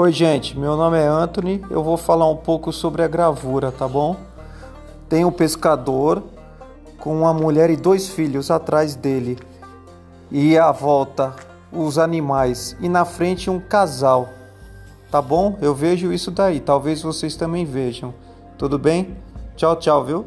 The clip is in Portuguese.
Oi, gente, meu nome é Anthony. Eu vou falar um pouco sobre a gravura, tá bom? Tem um pescador com uma mulher e dois filhos atrás dele. E à volta os animais e na frente um casal. Tá bom? Eu vejo isso daí. Talvez vocês também vejam. Tudo bem? Tchau, tchau, viu?